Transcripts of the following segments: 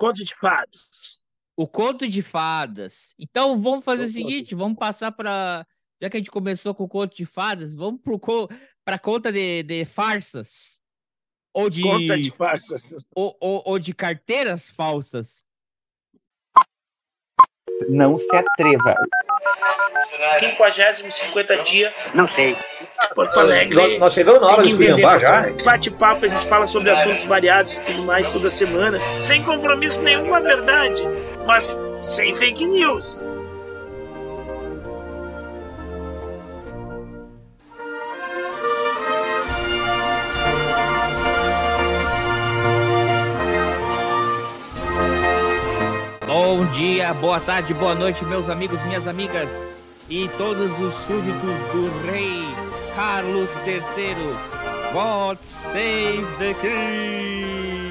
Conto de fadas. O conto de fadas. Então vamos fazer o, o seguinte, vamos passar para já que a gente começou com o conto de fadas, vamos para conta de, de farsas. Ou de. Conta de farsas. Ou, ou, ou de carteiras falsas. Não se atreva. 50 50 dia. Não sei. Porto Alegre. Nós, nós chegamos na hora de esculhambar já. Bate-papo, a gente fala sobre assuntos variados e tudo mais toda semana. Sem compromisso nenhum com a verdade, mas sem fake news. Dia, boa tarde, boa noite, meus amigos, minhas amigas e todos os súditos do rei Carlos III. God save the king!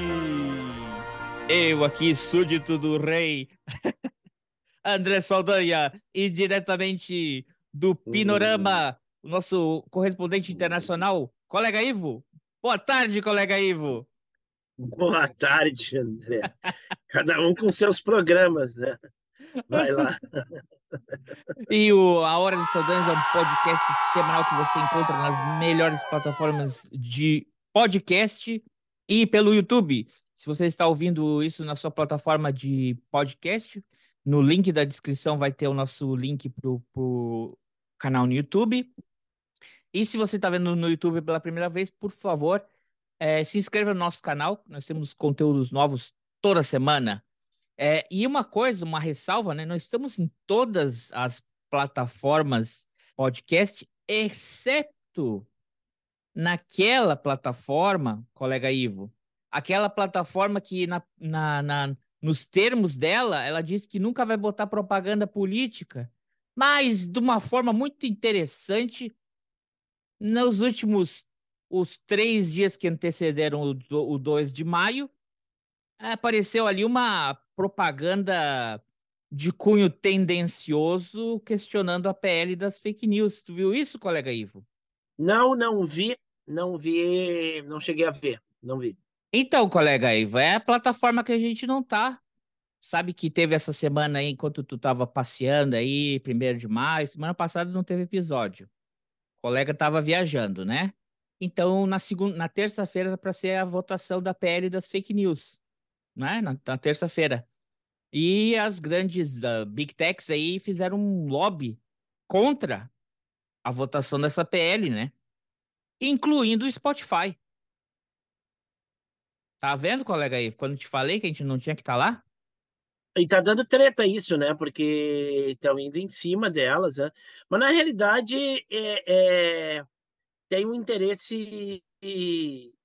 Eu aqui, súdito do rei André Saldanha e diretamente do Pinorama, o nosso correspondente internacional, colega Ivo. Boa tarde, colega Ivo. Boa tarde, André. Cada um com seus programas, né? Vai lá. E o A Hora de Saudames é um podcast semanal que você encontra nas melhores plataformas de podcast e pelo YouTube. Se você está ouvindo isso na sua plataforma de podcast, no link da descrição vai ter o nosso link para o canal no YouTube. E se você está vendo no YouTube pela primeira vez, por favor, é, se inscreva no nosso canal, nós temos conteúdos novos toda semana. É, e uma coisa, uma ressalva, né? Nós estamos em todas as plataformas podcast, exceto naquela plataforma, colega Ivo, aquela plataforma que na, na, na, nos termos dela, ela diz que nunca vai botar propaganda política, mas de uma forma muito interessante, nos últimos os três dias que antecederam o, o 2 de maio, apareceu ali uma propaganda de cunho tendencioso questionando a PL das fake news. Tu viu isso, colega Ivo? Não, não vi, não vi, não cheguei a ver, não vi. Então, colega Ivo, é a plataforma que a gente não tá. Sabe que teve essa semana aí, enquanto tu tava passeando aí, primeiro de maio, semana passada não teve episódio. O colega tava viajando, né? Então, na segunda, na terça-feira para ser a votação da PL das fake news, né? Na, na terça-feira. E as grandes uh, big techs aí fizeram um lobby contra a votação dessa PL, né? Incluindo o Spotify. Tá vendo, colega aí? Quando te falei que a gente não tinha que estar tá lá? E tá dando treta isso, né? Porque estão indo em cima delas, né? Mas na realidade é, é tem um interesse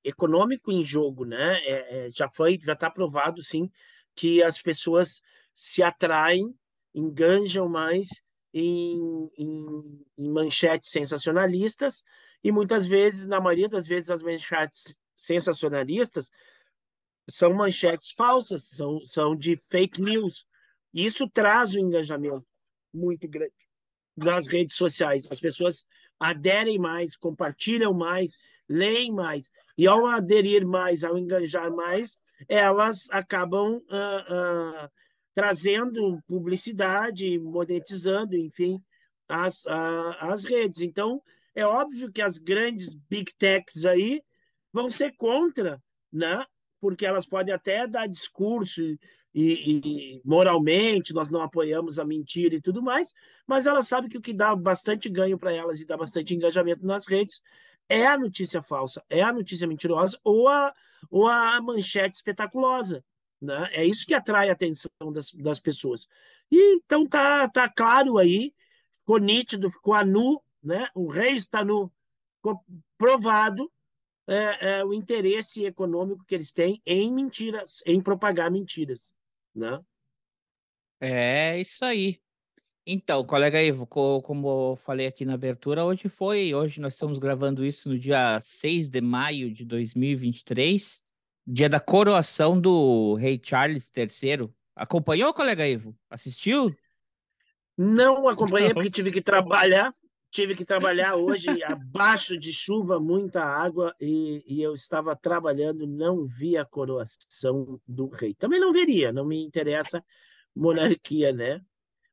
econômico em jogo, né? É, é, já foi, já está provado, sim, que as pessoas se atraem, enganjam mais em, em, em, manchetes sensacionalistas e muitas vezes, na maioria das vezes, as manchetes sensacionalistas são manchetes falsas, são, são de fake news. Isso traz um engajamento muito grande nas redes sociais. As pessoas aderem mais, compartilham mais, leem mais. E ao aderir mais, ao engajar mais, elas acabam uh, uh, trazendo publicidade, monetizando, enfim, as, as redes. Então, é óbvio que as grandes big techs aí vão ser contra, né? porque elas podem até dar discurso e, e, moralmente nós não apoiamos a mentira e tudo mais, mas elas sabem que o que dá bastante ganho para elas e dá bastante engajamento nas redes é a notícia falsa, é a notícia mentirosa ou a, ou a manchete espetaculosa. Né? É isso que atrai a atenção das, das pessoas. E, então tá, tá claro aí, ficou nítido, ficou a nu, né? o rei está nu, ficou provado é, é, o interesse econômico que eles têm em mentiras, em propagar mentiras né? É isso aí. Então, colega Ivo, como eu falei aqui na abertura, hoje foi, hoje nós estamos gravando isso no dia 6 de maio de 2023, dia da coroação do rei Charles III. Acompanhou, colega Ivo? Assistiu? Não acompanhei porque tive que trabalhar, tive que trabalhar hoje abaixo de chuva, muita água, e, e, eu estava trabalhando, não vi a coroação do rei. Também não veria, não me interessa monarquia, né?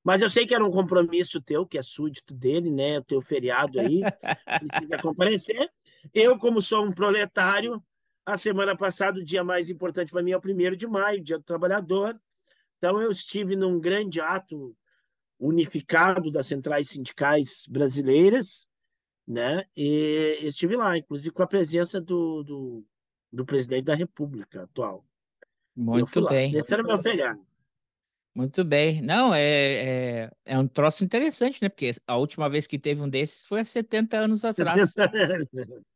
Mas eu sei que era um compromisso teu, que é súdito dele, né? O teu feriado aí, precisa comparecer. Eu, como sou um proletário, a semana passada, o dia mais importante para mim é o primeiro de maio, Dia do Trabalhador. Então, eu estive num grande ato unificado das centrais sindicais brasileiras, né? E estive lá, inclusive com a presença do, do, do presidente da República atual. Muito bem. Esse era meu feriado. Muito bem. Não, é, é, é um troço interessante, né? Porque a última vez que teve um desses foi há 70 anos atrás.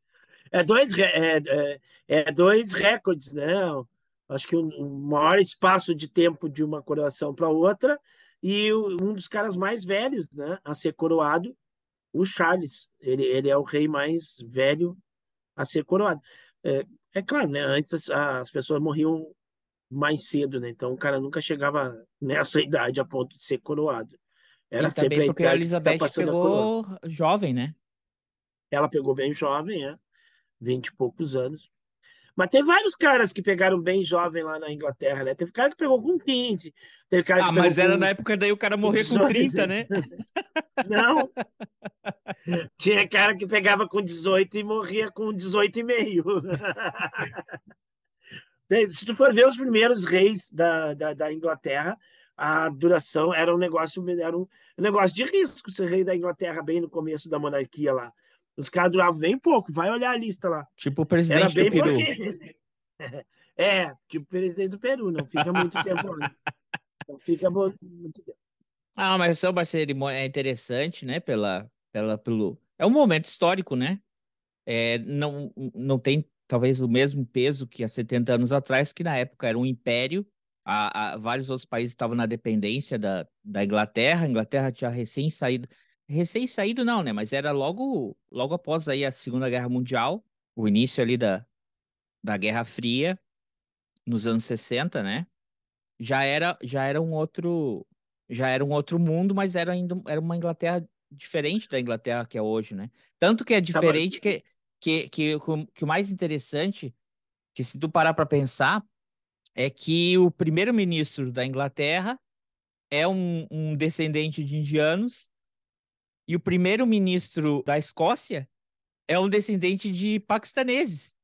É dois, é, é, é dois recordes, né? Acho que o um, maior espaço de tempo de uma coroação para outra e um dos caras mais velhos né, a ser coroado, o Charles. Ele, ele é o rei mais velho a ser coroado. É, é claro, né? Antes as, as pessoas morriam mais cedo, né? Então o cara nunca chegava nessa idade a ponto de ser coroado. Era e sempre a porque a tá Elizabeth tá pegou jovem, né? Ela pegou bem jovem, é. Vinte e poucos anos. Mas tem vários caras que pegaram bem jovem lá na Inglaterra, né? Teve cara que pegou com 15. Teve cara ah, mas era com... na época daí o cara morrer com 30, né? Não. Tinha cara que pegava com 18 e morria com 18 e meio. Se tu for ver os primeiros reis da, da, da, Inglaterra, a duração era um negócio era um negócio de risco ser rei da Inglaterra bem no começo da monarquia lá. Os caras duravam bem pouco, vai olhar a lista lá. Tipo o presidente do Peru. É, tipo o presidente do Peru, não fica muito tempo lá. Não fica muito tempo. Ah, mas é uma cerimônia é interessante, né? Pela, pela, pelo... É um momento histórico, né? É, não, não tem talvez o mesmo peso que há 70 anos atrás, que na época era um império. A, a, vários outros países estavam na dependência da, da Inglaterra. A Inglaterra tinha recém saído recém-saído não, né? Mas era logo, logo após aí a Segunda Guerra Mundial, o início ali da, da Guerra Fria, nos anos 60, né? Já era, já era um outro, já era um outro mundo, mas era ainda era uma Inglaterra diferente da Inglaterra que é hoje, né? Tanto que é tá, diferente que, que, que, que o mais interessante, que se tu parar para pensar, é que o primeiro-ministro da Inglaterra é um, um descendente de indianos e o primeiro-ministro da Escócia é um descendente de paquistaneses.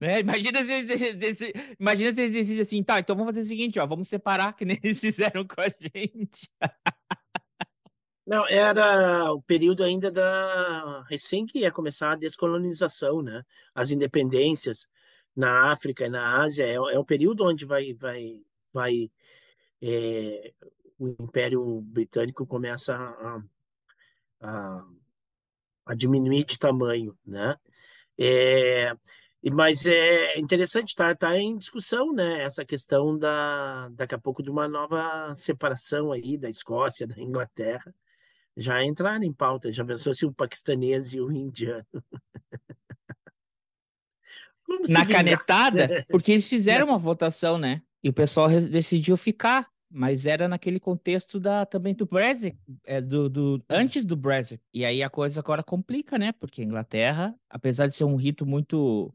Né? Imagina se, se, imagina se eles assim, tá, então vamos fazer o seguinte, ó, vamos separar que nem eles fizeram com a gente. Não, era o período ainda da recém que ia começar a descolonização, né? As independências na África e na Ásia é, é o período onde vai vai vai é, o Império Britânico começa a, a, a diminuir de tamanho, né? É, mas é interessante, está tá em discussão, né? Essa questão da daqui a pouco de uma nova separação aí da Escócia, da Inglaterra, já entrar em pauta. Já pensou se o paquistanês e o indiano? Na canetada, porque eles fizeram uma votação, né? E o pessoal decidiu ficar mas era naquele contexto da também do Brexit, é, do, do, antes do Brexit. E aí a coisa agora complica, né? Porque a Inglaterra, apesar de ser um rito muito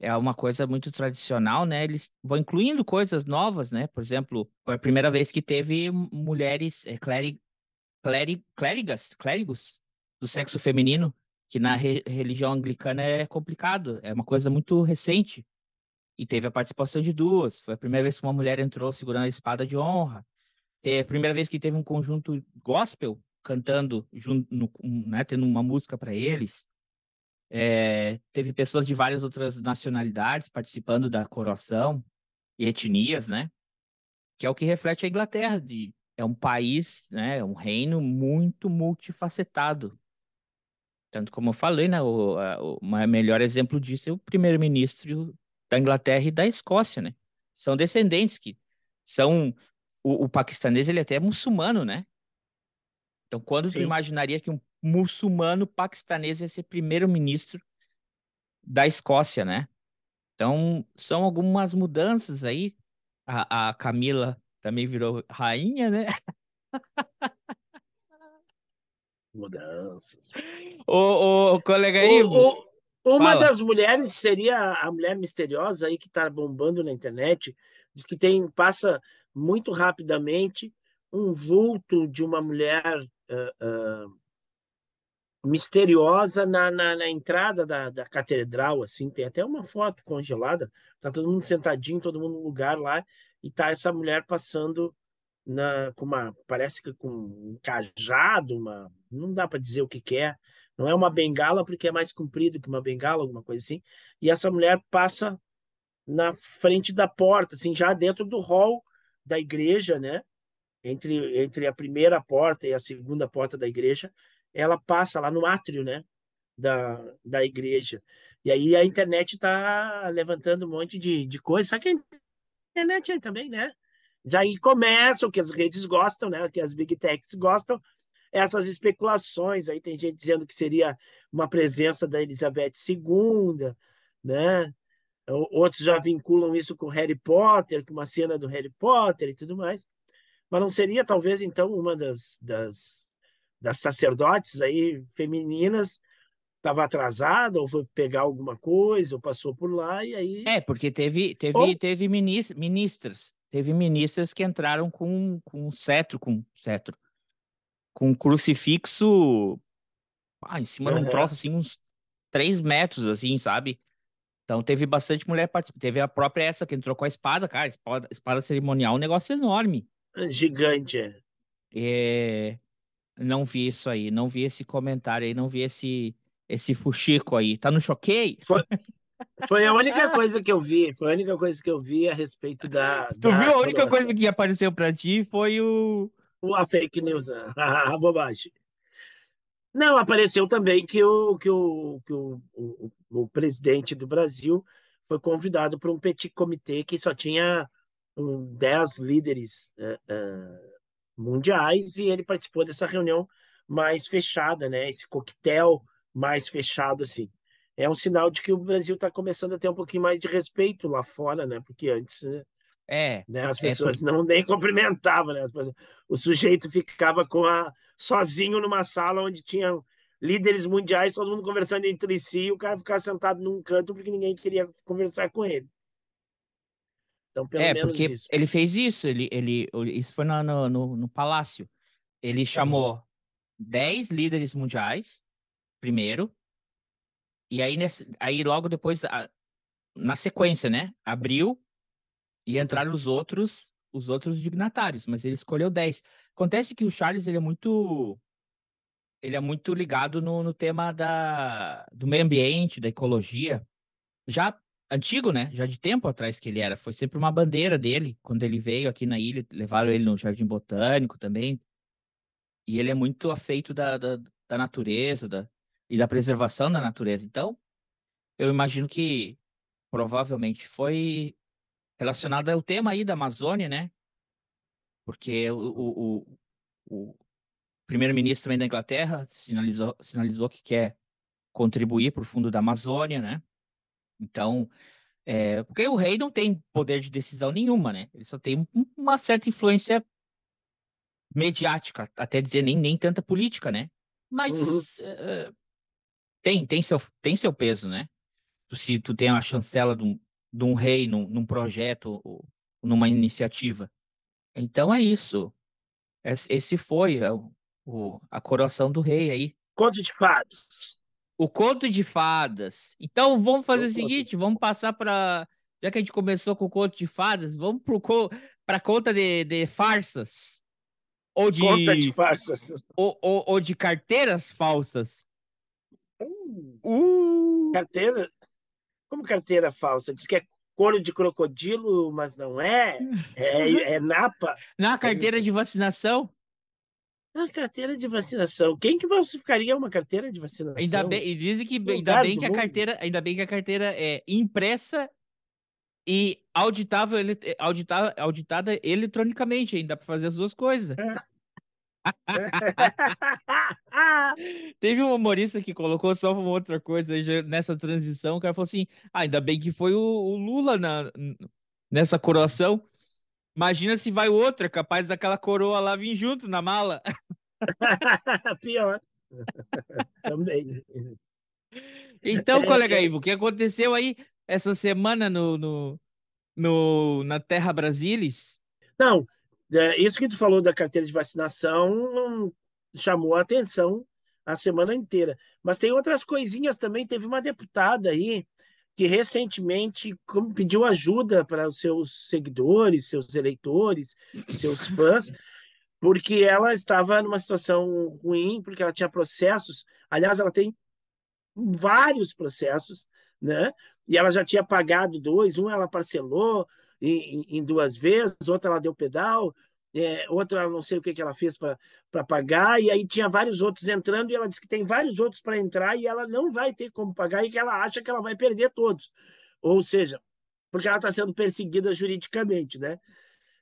é uma coisa muito tradicional, né? Eles vão incluindo coisas novas, né? Por exemplo, foi a primeira vez que teve mulheres é, clérig, clérigas, clérigos do sexo feminino, que na re, religião anglicana é complicado, é uma coisa muito recente. E teve a participação de duas. Foi a primeira vez que uma mulher entrou segurando a espada de honra. É a primeira vez que teve um conjunto gospel cantando, junto, no, né, tendo uma música para eles. É, teve pessoas de várias outras nacionalidades participando da coroação e etnias, né? Que é o que reflete a Inglaterra. De, é um país, né, um reino muito multifacetado. Tanto como eu falei, né, o, a, o melhor exemplo disso é o primeiro-ministro da Inglaterra e da Escócia, né? São descendentes que são o, o paquistanês ele é até muçulmano, né? Então, quando Sim. tu imaginaria que um muçulmano paquistanês ia ser primeiro-ministro da Escócia, né? Então, são algumas mudanças aí. A, a Camila também virou rainha, né? Mudanças. Ô, ô, colega aí, O- o- uma fala. das mulheres seria a mulher misteriosa aí que está bombando na internet. Diz que tem passa muito rapidamente um vulto de uma mulher ah, ah, misteriosa na, na, na entrada da, da catedral, assim, tem até uma foto congelada. Tá todo mundo sentadinho, todo mundo no lugar lá, e tá essa mulher passando na com uma parece que com um cajado, uma não dá para dizer o que que é. Não é uma bengala porque é mais comprido que uma bengala, alguma coisa assim. E essa mulher passa na frente da porta, assim, já dentro do hall da igreja, né? Entre, entre a primeira porta e a segunda porta da igreja, ela passa lá no átrio, né? Da, da igreja. E aí a internet está levantando um monte de, de coisa. Só que a internet aí também, né? Já aí começam, que as redes gostam, né? Que as big techs gostam, essas especulações. Aí tem gente dizendo que seria uma presença da Elizabeth II, né? Outros já vinculam isso com Harry Potter, com uma cena do Harry Potter e tudo mais. Mas não seria, talvez, então, uma das, das, das sacerdotes aí femininas estava atrasada, ou foi pegar alguma coisa, ou passou por lá, e aí. É, porque teve, teve, Ou- teve minis, ministras. Teve ministras que entraram com, com cetro, com cetro, com um crucifixo ah, em cima de um troço, assim, uns três metros, assim, sabe? Então teve bastante mulher participando. Teve a própria essa que entrou com a espada, cara. Espada, espada cerimonial, um negócio enorme. Gigante. é. É, não vi isso aí, não vi esse comentário aí, não vi esse, esse fuxico aí. Tá no choquei? Foi, foi a única coisa que eu vi, foi a única coisa que eu vi a respeito da. Tu da viu? A única coisa que apareceu pra ti foi o. A fake news, né? a bobagem. Não, apareceu também que o, que o, que o, o, o presidente do Brasil foi convidado para um petit comitê que só tinha um, 10 líderes eh, eh, mundiais e ele participou dessa reunião mais fechada, né? Esse coquetel mais fechado, assim. É um sinal de que o Brasil está começando a ter um pouquinho mais de respeito lá fora, né? Porque antes eh, É, né? As É, pessoas não nem cumprimentavam, né? As pessoas- o sujeito ficava com a sozinho numa sala onde tinham líderes mundiais, todo mundo conversando entre si, e o cara ficava sentado num canto porque ninguém queria conversar com ele. Então, pelo é, menos porque isso. ele fez isso, ele, ele, isso foi no, no, no, no palácio. Ele chamou 10 líderes mundiais, primeiro, e aí, nesse, aí logo depois, a- na sequência, né? Abriu e entraram os outros, os outros dignatários, mas ele escolheu 10. Acontece que o Charles, ele é muito ele é muito ligado no, no tema da, do meio ambiente, da ecologia. Já antigo, né? Já de tempo atrás que ele era. Foi sempre uma bandeira dele. Quando ele veio aqui na ilha, levaram ele no Jardim Botânico também. E ele é muito afeito da, da, da natureza da, e da preservação da natureza. Então, eu imagino que provavelmente foi relacionado ao tema aí da Amazônia, né? Porque o, o, o, o primeiro-ministro também da Inglaterra sinalizou, sinalizou que quer contribuir para o fundo da Amazônia, né? Então, é, porque o rei não tem poder de decisão nenhuma, né? Ele só tem um- uma certa influência mediática, até dizer nem, nem tanta política, né? Mas eh, tem, tem, seu, tem seu peso, né? Tu- Se tu tem a chancela de um, de um rei num, projeto numa iniciativa. Então é isso. Esse, foi é, o, a coroação do rei aí. Conto de fadas. O conto de fadas. Então vamos fazer o O conto seguinte, vamos passar para já que a gente começou com o conto de fadas, vamos para conta de, de farsas ou de, Conta de farsas. ou, ou, ou de carteiras falsas. Uh! Carteira. Como carteira falsa? Diz que é couro de crocodilo, mas não é. É, é napa. Na carteira de vacinação, Ah, carteira de vacinação. Quem que falsificaria uma carteira de vacinação? ainda bem, e dizem que ainda bem que a mundo. carteira, ainda bem que a carteira é impressa e auditável, audita- auditada eletronicamente, ainda para fazer as duas coisas. Teve um humorista que colocou só uma outra coisa nessa transição. O cara falou assim: ah, ainda bem que foi o, o Lula na, nessa coroação. Imagina se vai outro, é capaz daquela coroa lá vir junto na mala. Pior. Também. Então, É, colega é. Ivo, o que aconteceu aí essa semana no, no, no- na Terra Brasilis? Não, isso que tu falou da carteira de vacinação chamou a atenção a semana inteira. Mas tem outras coisinhas também. Teve uma deputada aí que recentemente pediu ajuda para os seus seguidores, seus eleitores, seus fãs, porque ela estava numa situação ruim, porque ela tinha processos. Aliás, ela tem vários processos, né? E ela já tinha pagado dois, um ela parcelou em, em duas vezes, outra ela deu pedal, é, outra não sei o que, que ela fez para pagar, e aí tinha vários outros entrando, e ela disse que tem vários outros para entrar e ela não vai ter como pagar e que ela acha que ela vai perder todos. Ou seja, porque ela está sendo perseguida juridicamente, né?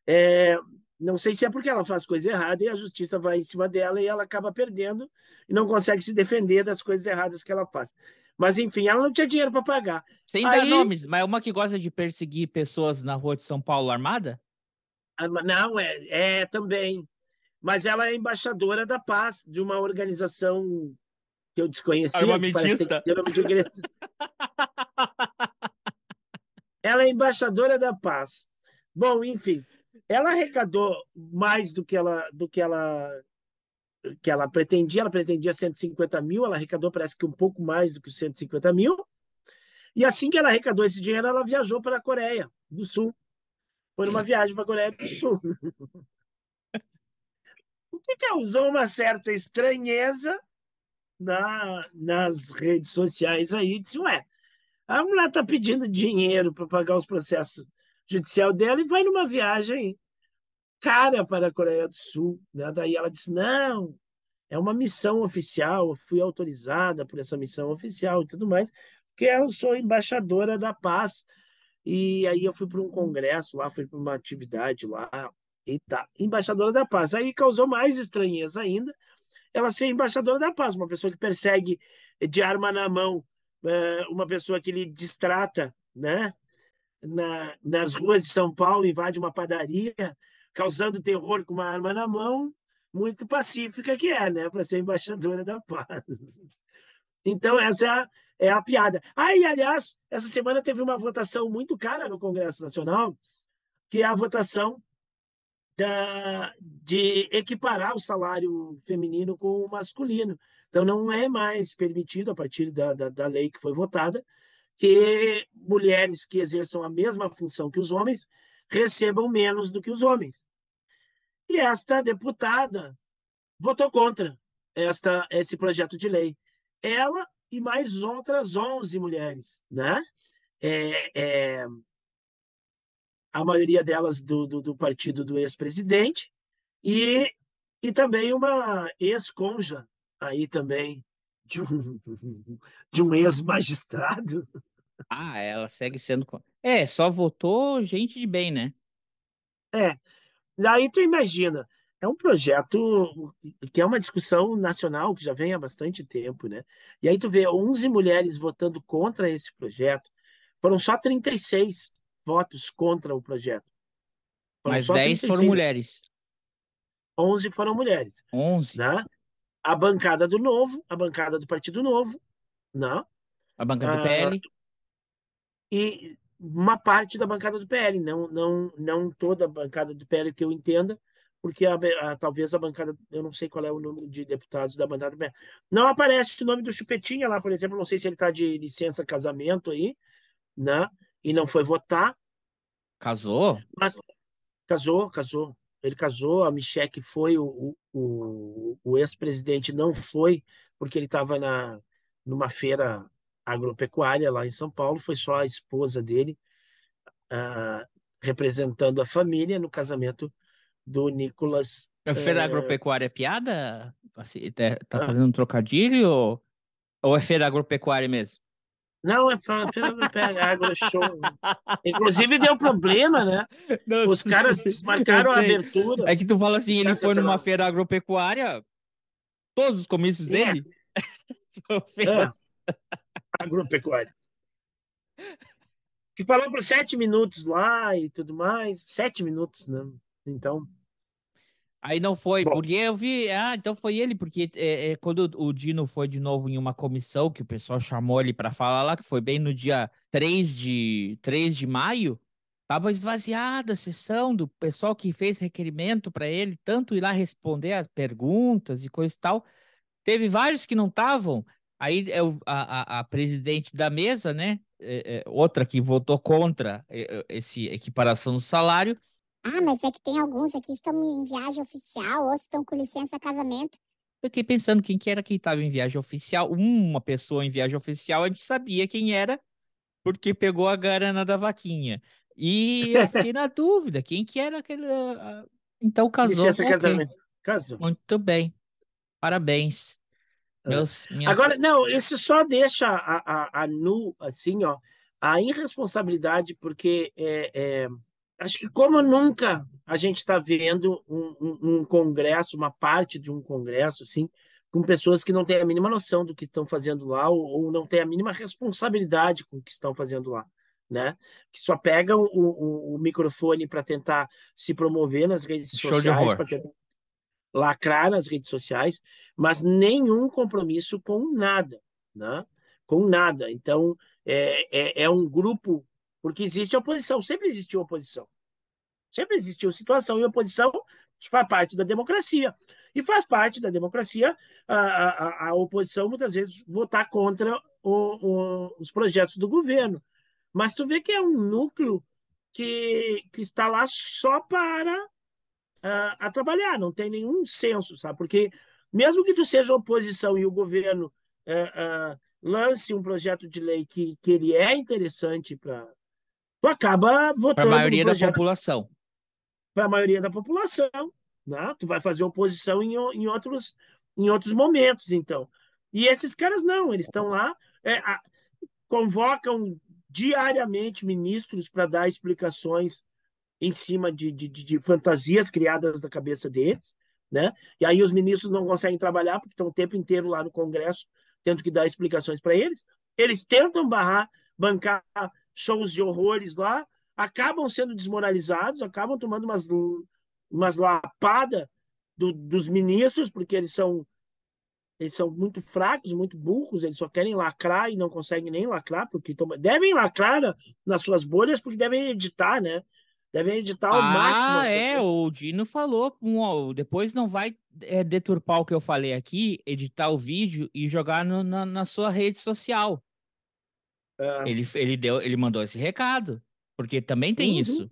É, não sei se é porque ela faz coisa errada e a justiça vai em cima dela e ela acaba perdendo e não consegue se defender das coisas erradas que ela faz. Mas, enfim, ela não tinha dinheiro para pagar. Sem dar Aí- nomes, mas uma que gosta de perseguir pessoas na rua de São Paulo armada? Ah, Não, é, é também. Mas ela é embaixadora da paz de uma organização que eu desconhecia. que parece ter de igreja. Ela é embaixadora da paz. Bom, enfim, ela arrecadou mais do que ela, do que ela, que ela pretendia. Ela pretendia 150 mil, ela arrecadou parece que um pouco mais do que os 150 mil. E assim que ela arrecadou esse dinheiro, ela viajou para a Coreia do Sul. Foi numa viagem para a Coreia do Sul. O que causou uma certa estranheza na, nas redes sociais aí. Disse, ué, a mulher está pedindo dinheiro para pagar os processos judicial dela e vai numa viagem cara para a Coreia do Sul. Né? Daí ela disse, não, é uma missão oficial, eu fui autorizada por essa missão oficial e tudo mais, porque eu sou embaixadora da paz. E aí eu fui para um congresso lá, fui para uma atividade lá, e tá, embaixadora da paz. Aí causou mais estranheza ainda ela ser embaixadora da paz, uma pessoa que persegue de arma na mão, eh, uma pessoa que lhe distrata, né? Na, nas ruas de São Paulo, invade uma padaria, causando terror com uma arma na mão, muito pacífica que é, né? Para ser embaixadora da paz. Então, essa é a, é piada. Ah, e, aliás, essa semana teve uma votação muito cara no Congresso Nacional, que é a votação da, de equiparar o salário feminino com o masculino. Então, não é mais permitido, a partir da, da, da lei que foi votada, que mulheres que exerçam a mesma função que os homens recebam menos do que os homens. E esta deputada votou contra esta, esse projeto de lei. Ela e mais outras 11 mulheres, né? É, é, a maioria delas do, do, do partido do ex-presidente, e, e também uma ex-conja aí também de um, de um ex-magistrado. Ah, ela segue sendo. É, só votou gente de bem, né? É, daí tu imagina, é um projeto que é uma discussão nacional que já vem há bastante tempo, né? E aí tu vê 11 mulheres votando contra esse projeto, foram só 36 votos contra o projeto. Foram Mas só 10 foram 36, mulheres. 11 foram mulheres, 11. né? A bancada do Novo, a bancada do Partido Novo, né? A banca do Ah, PL. e uma parte da bancada do PL, não, não, não toda a bancada do PL que eu entenda, porque a, a- talvez a bancada, eu não sei qual é o número de deputados da bancada do PL. Não aparece o nome do Chupetinha lá, por exemplo, não sei se ele está de licença casamento aí, né? E não foi votar, Casou? mas casou, casou. Ele casou, a Michelle foi, o, o, o ex-presidente não foi, porque ele estava na numa feira agropecuária lá em São Paulo, foi só a esposa dele ah, representando a família no casamento do Nicolas. A feira É. agropecuária é piada? Assim, tá tá Ah. fazendo um trocadilho ou, ou é feira agropecuária mesmo? Não, é feira agropecuária, agro show. Inclusive deu problema, né? Não, Os caras desmarcaram a sei. abertura. É que tu fala assim, ele foi numa feira agropecuária, todos os comícios É. dele são feiras. Agropecuária. Que falou por sete minutos lá e tudo mais. Sete minutos, né? Então, Aí não foi, Bom. porque eu vi. Ah, então foi ele, porque é, é, quando o Dino foi de novo em uma comissão, que o pessoal chamou ele para falar lá, que foi bem no dia 3 de, 3 de maio, tava esvaziada a sessão do pessoal que fez requerimento para ele, tanto ir lá responder as perguntas e coisa e tal. Teve vários que não estavam. Aí é a, a, a presidente da mesa, né? é, é, outra que votou contra é, é, esse equiparação do salário. Ah, mas é que tem alguns aqui que estão em viagem oficial, outros estão com licença casamento. Eu fiquei pensando quem que era quem estava em viagem oficial. Uma pessoa em viagem oficial, a gente sabia quem era, porque pegou a garana da vaquinha. E eu fiquei na dúvida, quem que era aquele. Então casou. Licença, ok. casamento. Casou. Muito bem. Parabéns. Meus, minhas... Agora, não, isso só deixa a, a, a nu, assim, ó, a irresponsabilidade, porque é, é, acho que como nunca a gente está vendo um, um, um congresso, uma parte de um congresso, assim, com pessoas que não têm a mínima noção do que estão fazendo lá ou, ou não têm a mínima responsabilidade com o que estão fazendo lá, né? Que só pegam o, o, o microfone para tentar se promover nas redes Show sociais, para tentar lacrar nas redes sociais, mas nenhum compromisso com nada, né? Com nada. Então, é, é, é um grupo, porque existe oposição, sempre existiu oposição. Sempre existiu situação e oposição faz parte da democracia. E faz parte da democracia a, a, a oposição, muitas vezes, votar contra o, o, os projetos do governo. Mas tu vê que é um núcleo que, que está lá só para a, a trabalhar, não tem nenhum senso, sabe? Porque mesmo que tu seja oposição e o governo eh, ah, lance um projeto de lei que, que ele é interessante para tu acaba Para votando a no maioria da população. para a maioria da população, né? Tu vai fazer oposição em, em outros em outros momentos, então. E esses caras não, eles estão lá, é, a- convocam diariamente ministros para dar explicações em cima de, de, de- fantasias criadas na cabeça deles, né? E aí os ministros não conseguem trabalhar porque estão o tempo inteiro lá no Congresso tendo que dar explicações para eles. Eles tentam barrar, bancar shows de horrores lá, acabam sendo desmoralizados, acabam tomando umas, umas lapadas do, dos ministros, porque eles são eles são muito fracos, muito burros, eles só querem lacrar e não conseguem nem lacrar, porque devem lacrar na- nas suas bolhas, porque devem editar, né? Devem editar ao máximo. Ah, é, o Dino falou. um, depois não vai é, deturpar o que eu falei aqui, editar o vídeo e jogar no- na, na sua rede social. É. Ele, ele, deu, ele mandou esse recado, porque também tem Uhum. isso. Sim,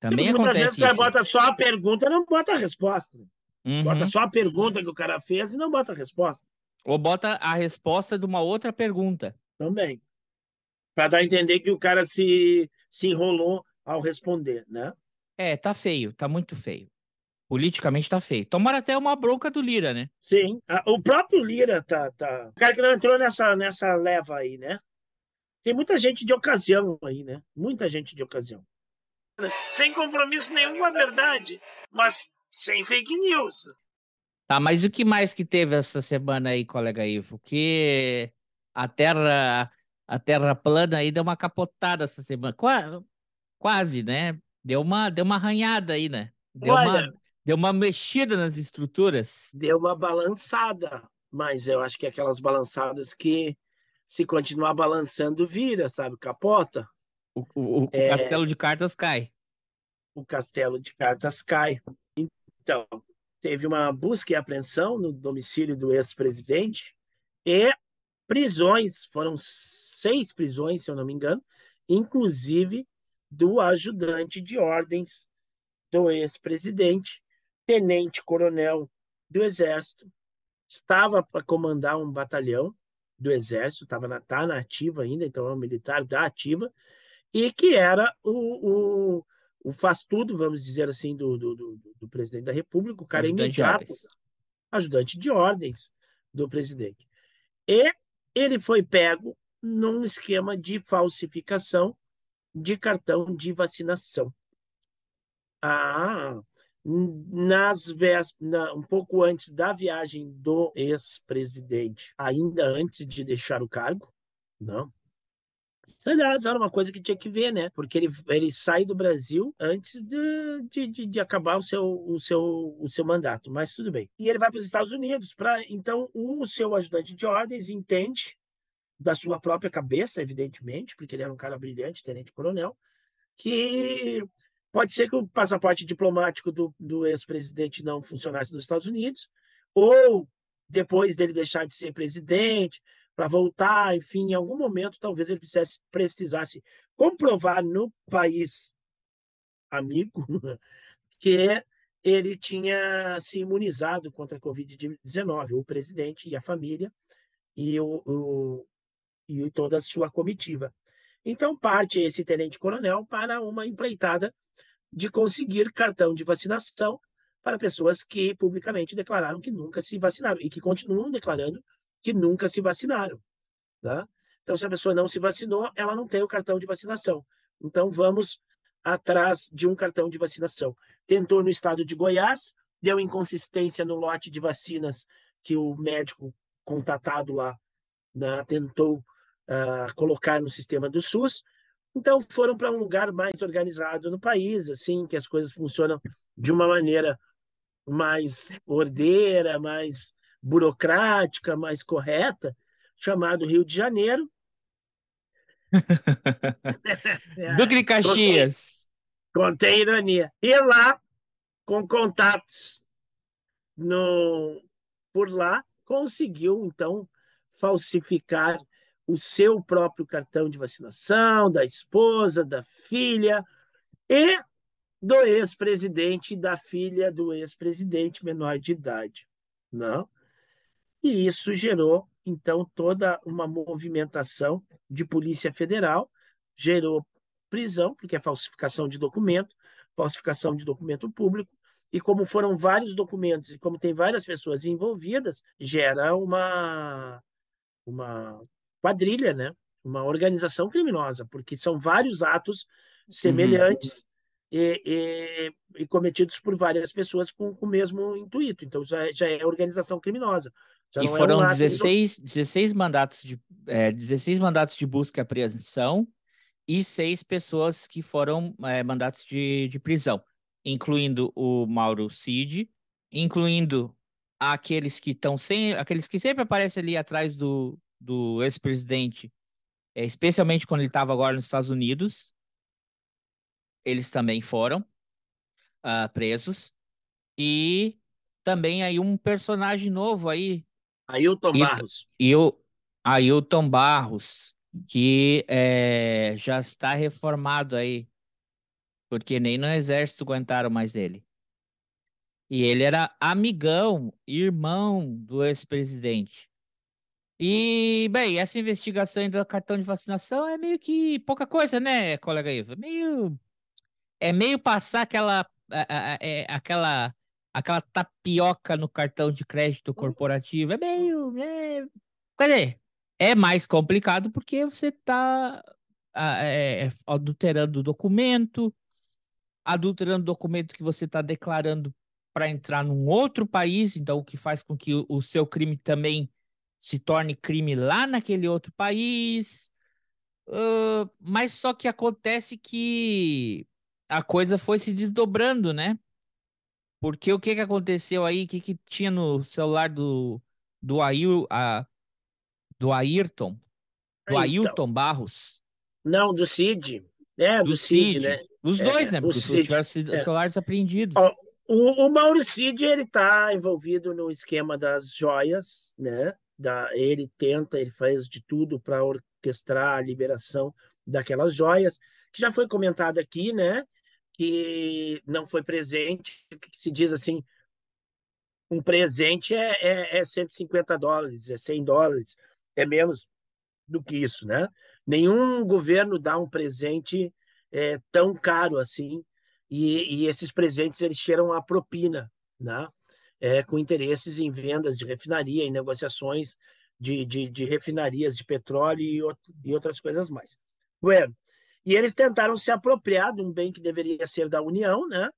Também muitas vezes acontece o cara isso. bota só a pergunta, não bota a resposta. Uhum. Bota só a pergunta que o cara fez e não bota a resposta Ou bota a resposta de uma outra pergunta. também. Para dar a entender que o cara se, se enrolou ao responder, né? É, tá feio, tá muito feio. Politicamente tá feio. Tomara até uma bronca do Lira, né? Sim. A- O próprio Lira tá, tá. O cara que não entrou nessa, nessa leva aí, né? Tem muita gente de ocasião aí, né? Muita gente de ocasião. Sem compromisso nenhum com a verdade, mas sem fake news. Tá, mas o que mais que teve essa semana aí, colega Ivo? Que a Terra, a Terra plana aí deu uma capotada essa semana. Qua- quase, né? Deu uma, deu uma arranhada aí, né? Deu Olha, uma, deu uma mexida nas estruturas. deu uma balançada, mas eu acho que é aquelas balançadas que, se continuar balançando, vira, sabe? Capota. O, o- o É. castelo de cartas cai. o castelo de cartas cai. Então, teve uma busca e apreensão no domicílio do ex-presidente e prisões, foram seis prisões, se eu não me engano, inclusive do ajudante de ordens do ex-presidente, tenente-coronel do Exército, estava para comandar um batalhão do Exército, estava na, tá na ativa ainda, então é um militar da ativa, e que era o, o, o faz-tudo, vamos dizer assim, do, do, do, do presidente da República, o cara Ajudante de imediato, ordens. ajudante de ordens do presidente. E ele foi pego num esquema de falsificação de cartão de vacinação. Ah, nas na- um pouco antes da viagem do ex-presidente, ainda antes de deixar o cargo, não, Isso, aliás, era uma coisa que tinha que ver, né? Porque ele, ele sai do Brasil antes de, de, de, de acabar o seu, o, seu, o seu mandato, mas tudo bem. E ele vai para os Estados Unidos. Pra, então, o seu ajudante de ordens entende da sua própria cabeça, evidentemente, porque ele era um cara brilhante, tenente-coronel, que pode ser que o passaporte diplomático do, do ex-presidente não funcionasse nos Estados Unidos, ou depois dele deixar de ser presidente, para voltar, enfim, em algum momento talvez ele precisasse, precisasse comprovar no país amigo que ele tinha se imunizado contra a Covid-19, o presidente e a família e, o, o, e toda a sua comitiva. Então, parte esse tenente-coronel para uma empreitada de conseguir cartão de vacinação para pessoas que publicamente declararam que nunca se vacinaram e que continuam declarando que nunca se vacinaram. Tá? Então, se a pessoa não se vacinou, ela não tem o cartão de vacinação. Então, vamos atrás de um cartão de vacinação. Tentou no estado de Goiás, deu inconsistência no lote de vacinas que o médico contatado lá né, tentou uh, colocar no sistema do SUS. Então, foram para um lugar mais organizado no país, assim, que as coisas funcionam de uma maneira mais ordeira, mais burocrática, mais correta, chamado Rio de Janeiro. Duque de Caxias. Contém, contém ironia. E lá, com contatos no, por lá, conseguiu, então, falsificar o seu próprio cartão de vacinação, da esposa, da filha e do ex-presidente e da filha do ex-presidente menor de idade. Não? E isso gerou, então, toda uma movimentação de Polícia Federal, gerou prisão, porque é falsificação de documento, falsificação de documento público, e como foram vários documentos e como tem várias pessoas envolvidas, gera uma, uma quadrilha, né? uma organização criminosa, porque são vários atos uhum. semelhantes uhum. e, e, e, cometidos por várias pessoas com, com o mesmo intuito. Então, já, já é organização criminosa. Já e foram é um 16, 16, mandatos de, é, 16 mandatos de busca e apreensão e seis pessoas que foram é, mandatos de, de prisão, incluindo o Mauro Cid, incluindo aqueles que estão sem, aqueles que sempre aparecem ali atrás do, do ex-presidente, é, especialmente quando ele estava agora nos Estados Unidos, eles também foram uh, presos. E também aí um personagem novo aí. Ailton Barros. E o Ailton Barros, que é, já está reformado aí, porque nem no exército aguentaram mais ele. E ele era amigão, irmão do ex-presidente. E, bem, essa investigação do cartão de vacinação é meio que pouca coisa, né, colega Iva? Meio. É meio passar aquela. É, aquela aquela tapioca no cartão de crédito corporativo. É meio. É... Quer dizer, é mais complicado porque você está é, adulterando o documento, adulterando o documento que você está declarando para entrar num outro país, então o que faz com que o, o seu crime também se torne crime lá naquele outro país. Uh, mas só que acontece que a coisa foi se desdobrando, né? Porque o que que aconteceu aí? O que que tinha no celular do, do, Ail, a, do Ayrton? Do Ailton Barros? Não, do Cid. É, do, do Cid, Cid, né? Os é, dois, né? Porque Cid. tiveram é. celulares apreendidos. Ó, o, o Mauro Cid, ele tá envolvido no esquema das joias, né? Da, ele tenta, ele faz de tudo para orquestrar a liberação daquelas joias, que já foi comentado aqui, né? Que não foi presente, que se diz assim, um presente é, é, é 150 dólares, é 100 dólares, é menos do que isso, né? Nenhum governo dá um presente é, tão caro assim, e, e esses presentes eles cheiram a propina, né? É, com interesses em vendas de refinaria, em negociações de, de, de refinarias de petróleo e, e outras coisas mais. Bueno, e eles tentaram se apropriar de um bem que deveria ser da União, né?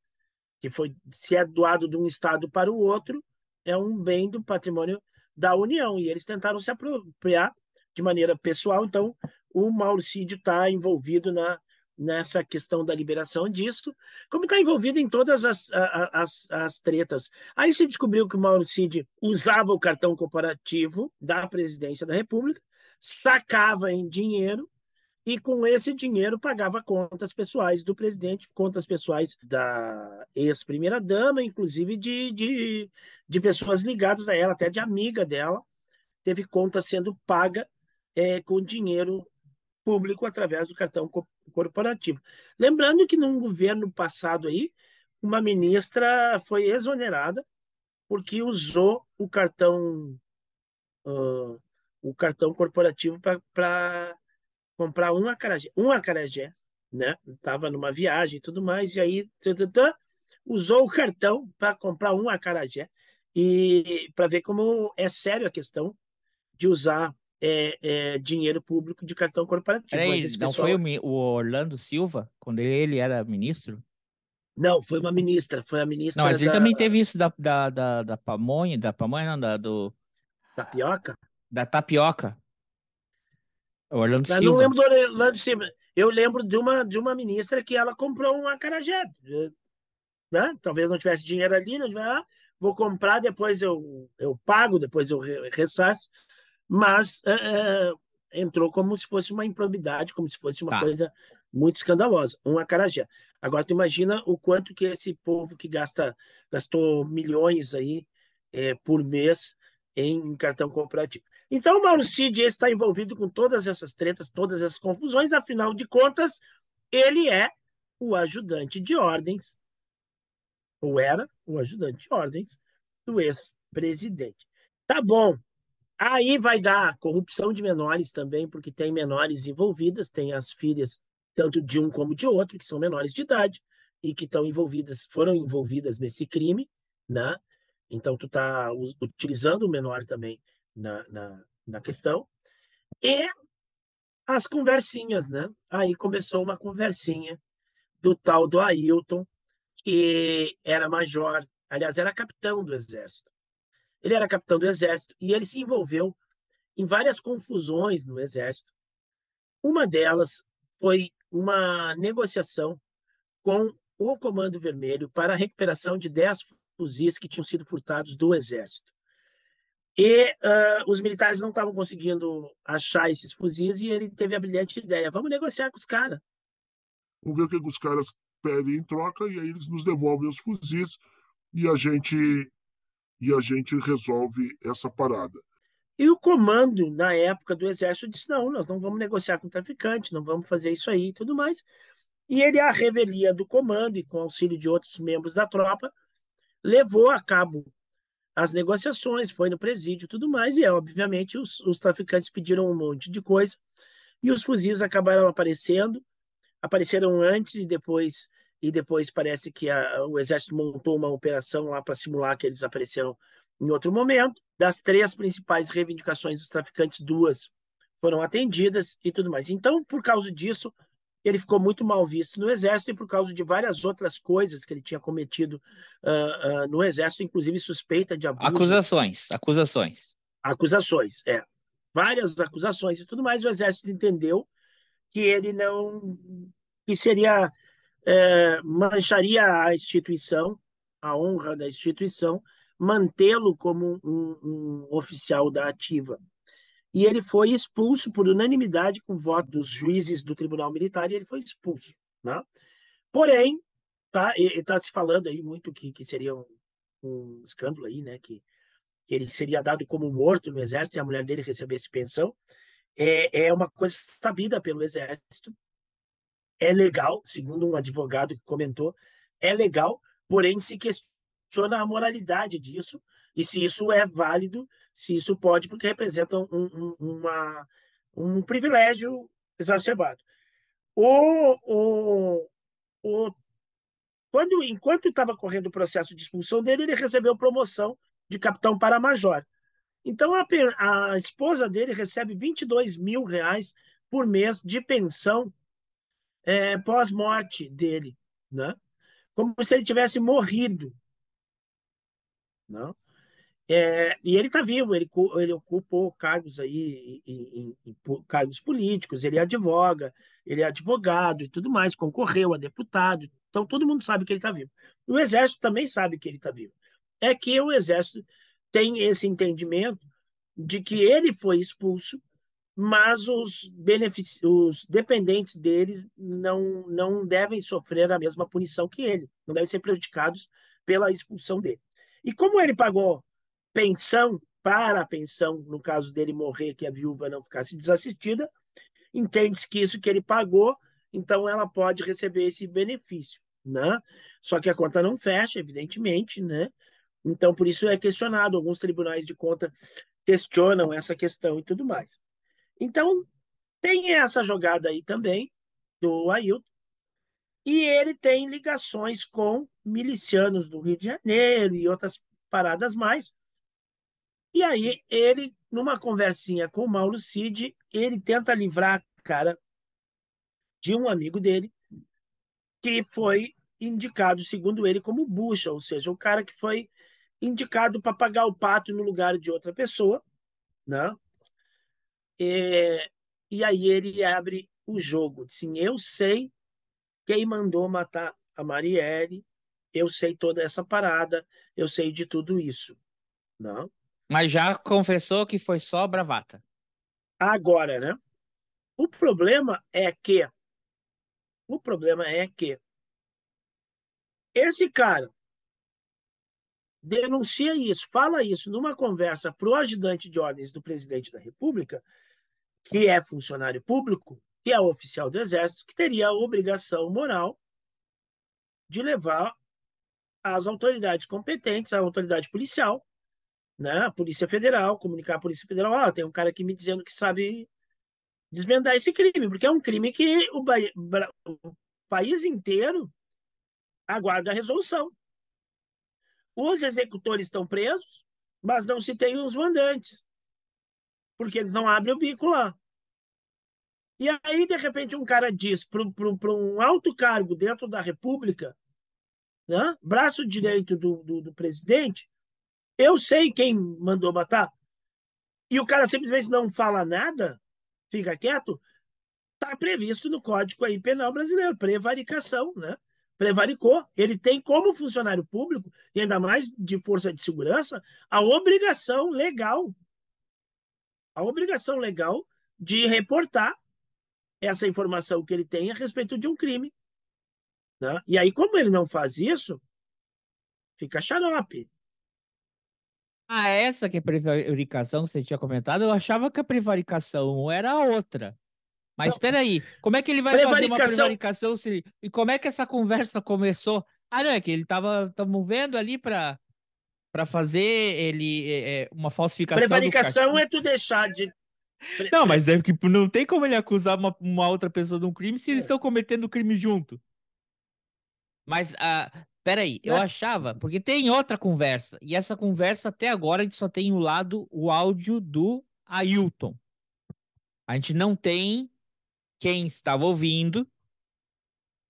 que foi se é doado de um estado para o outro, é um bem do patrimônio da União, e eles tentaram se apropriar de maneira pessoal. Então, o Mauricídio está envolvido na, nessa questão da liberação disso, como está envolvido em todas as, as, as tretas. Aí se descobriu que o Mauricídio usava o cartão corporativo da presidência da República, sacava em dinheiro e com esse dinheiro pagava contas pessoais do presidente, contas pessoais da ex-primeira-dama, inclusive de, de, de pessoas ligadas a ela, até de amiga dela, teve conta sendo paga é, com dinheiro público através do cartão corporativo. Lembrando que num governo passado aí, uma ministra foi exonerada porque usou o cartão uh, o cartão corporativo para comprar um acarajé, um acarajé, né? Tava numa viagem e tudo mais, e aí usou o cartão para comprar um acarajé e para ver como é sério a questão de usar é, é, dinheiro público de cartão corporativo. Peraí, não pessoal... foi o, o, Orlando Silva, quando ele era ministro? Não, foi uma ministra, foi a ministra. Não, mas da... ele também teve isso da, da, da, da pamonha, da pamonha, não, da, do... Tapioca? Da tapioca. O Orlando Mas Silva. não lembro do Orlando Silva. Eu lembro de uma, de uma ministra que ela comprou um acarajé. Né? Talvez não tivesse dinheiro ali, não ah, vou comprar, depois eu, eu pago, depois eu ressaço. Mas é, entrou como se fosse uma improbidade, como se fosse uma Tá. coisa muito escandalosa, um acarajé. Agora, tu imagina o quanto que esse povo que gasta, gastou milhões aí é, por mês em cartão corporativo. Então, o Mauro Cid está envolvido com todas essas tretas, todas essas confusões, afinal de contas, ele é o ajudante de ordens, ou era o ajudante de ordens do ex-presidente. Tá bom. Aí vai dar corrupção de menores também, porque tem menores envolvidas, tem as filhas tanto de um como de outro, que são menores de idade e que estão envolvidas, foram envolvidas nesse crime, né? Então tu está utilizando o menor também na, na, na questão. E as conversinhas, né? Aí começou uma conversinha do tal do Ailton, que era major, aliás, era capitão do exército. Ele era capitão do exército e ele se envolveu em várias confusões no exército. Uma delas foi uma negociação com o Comando Vermelho para a recuperação de 10 fuzis que tinham sido furtados do exército. E uh, os militares não estavam conseguindo achar esses fuzis e ele teve a brilhante ideia: vamos negociar com os caras. Vamos ver o que os caras pedem em troca e aí eles nos devolvem os fuzis e a gente e a gente resolve essa parada. E o comando, na época do exército, disse: não, nós não vamos negociar com o traficante, não vamos fazer isso aí e tudo mais. E ele, à revelia do comando e com auxílio de outros membros da tropa, levou a cabo as negociações, foi no presídio tudo mais, e obviamente os, os traficantes pediram um monte de coisa, e os fuzis acabaram aparecendo, apareceram antes e depois, e depois parece que a, o exército montou uma operação lá para simular que eles apareceram em outro momento. Das três principais reivindicações dos traficantes, duas foram atendidas e tudo mais. Então, por causa disso, ele ficou muito mal visto no exército e por causa de várias outras coisas que ele tinha cometido uh, uh, no exército, inclusive suspeita de abuso. Acusações, acusações. Acusações, é. Várias acusações e tudo mais. O exército entendeu que ele não. que seria. É, mancharia a instituição, a honra da instituição, mantê-lo como um, um oficial da ativa e ele foi expulso por unanimidade com voto dos juízes do Tribunal Militar e ele foi expulso, né? Porém, tá, está se falando aí muito que, que seria um, um escândalo aí, né? Que, que ele seria dado como morto no exército e a mulher dele recebesse pensão. É, é uma coisa sabida pelo exército. É legal, segundo um advogado que comentou, é legal, porém se questiona a moralidade disso e se isso é válido se isso pode, porque representa um, um, uma, um privilégio exacerbado. O, o, o, quando, enquanto estava correndo o processo de expulsão dele, ele recebeu promoção de capitão para major. Então, a, a esposa dele recebe 22 mil reais por mês de pensão é, pós-morte dele, né? como se ele tivesse morrido. Não? É, e ele está vivo, ele, ele ocupou cargos aí, em, em- em cargos políticos, ele advoga, ele é advogado e tudo mais, concorreu a deputado, então todo mundo sabe que ele está vivo. O Exército também sabe que ele está vivo. É que o Exército tem esse entendimento de que ele foi expulso, mas os, os dependentes dele não, não devem sofrer a mesma punição que ele, não devem ser prejudicados pela expulsão dele. E como ele pagou pensão para a pensão, no caso dele morrer, que a viúva não ficasse desassistida, entende-se que isso que ele pagou, então ela pode receber esse benefício, né? Só que a conta não fecha, evidentemente, né? Então, por isso é questionado, alguns tribunais de conta questionam essa questão e tudo mais. Então, tem essa jogada aí também do Ailton, e ele tem ligações com milicianos do Rio de Janeiro e outras paradas mais, e aí, ele, numa conversinha com o Mauro Cid, ele tenta livrar a cara de um amigo dele, que foi indicado, segundo ele, como bucha, ou seja, o cara que foi indicado para pagar o pato no lugar de outra pessoa, né? E, e aí ele abre o jogo, assim, eu sei quem mandou matar a Marielle, eu sei toda essa parada, eu sei de tudo isso, não? Mas já confessou que foi só bravata. Agora, né? O problema é que o problema é que esse cara denuncia isso, fala isso numa conversa para o ajudante de ordens do presidente da República, que é funcionário público, que é oficial do Exército, que teria a obrigação moral de levar às autoridades competentes, à autoridade policial, né, a Polícia Federal, comunicar à Polícia Federal, ah, tem um cara aqui me dizendo que sabe desvendar esse crime, porque é um crime que o, ba o país inteiro aguarda a resolução. Os executores estão presos, mas não se tem os mandantes, porque eles não abrem o bico lá. E aí, de repente, um cara diz para um alto cargo dentro da República, né, braço direito do, do, do presidente, eu sei quem mandou matar, e o cara simplesmente não fala nada, fica quieto, está previsto no Código aí Penal Brasileiro, prevaricação, né? Prevaricou. Ele tem como funcionário público, e ainda mais de força de segurança, a obrigação legal, a obrigação legal de reportar essa informação que ele tem a respeito de um crime. Né? E aí, como ele não faz isso, fica xarope. Ah, essa que é prevaricação que você tinha comentado, eu achava que a prevaricação era outra. Mas espera aí, como é que ele vai fazer uma Prevaricação- prevaricação se... e como é que essa conversa começou? Ah, não, é que ele tava, tamo vendo ali para para fazer ele é, é, uma falsificação Prevaricação é tu deixar de. Não, mas é que não tem como ele acusar uma, uma outra pessoa de um crime se eles É. estão cometendo o crime junto. Mas, ah, peraí, eu achava, porque tem outra conversa, e essa conversa até agora a gente só tem o lado, o áudio do Ailton. A gente não tem quem estava ouvindo,